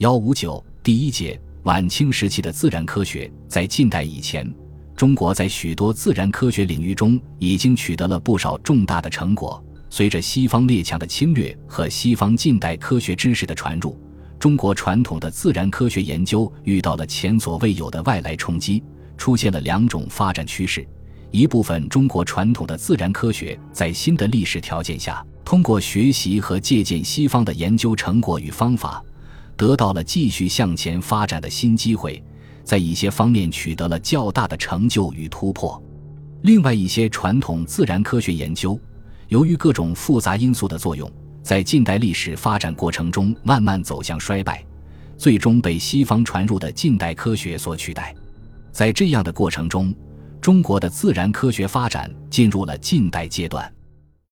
幺五九第一节晚清时期的自然科学，在近代以前，中国在许多自然科学领域中已经取得了不少重大的成果。随着西方列强的侵略和西方近代科学知识的传入，中国传统的自然科学研究遇到了前所未有的外来冲击，出现了两种发展趋势。一部分中国传统的自然科学在新的历史条件下，通过学习和借鉴西方的研究成果与方法，得到了继续向前发展的新机会，在一些方面取得了较大的成就与突破。另外一些传统自然科学研究，由于各种复杂因素的作用，在近代历史发展过程中慢慢走向衰败，最终被西方传入的近代科学所取代。在这样的过程中，中国的自然科学发展进入了近代阶段。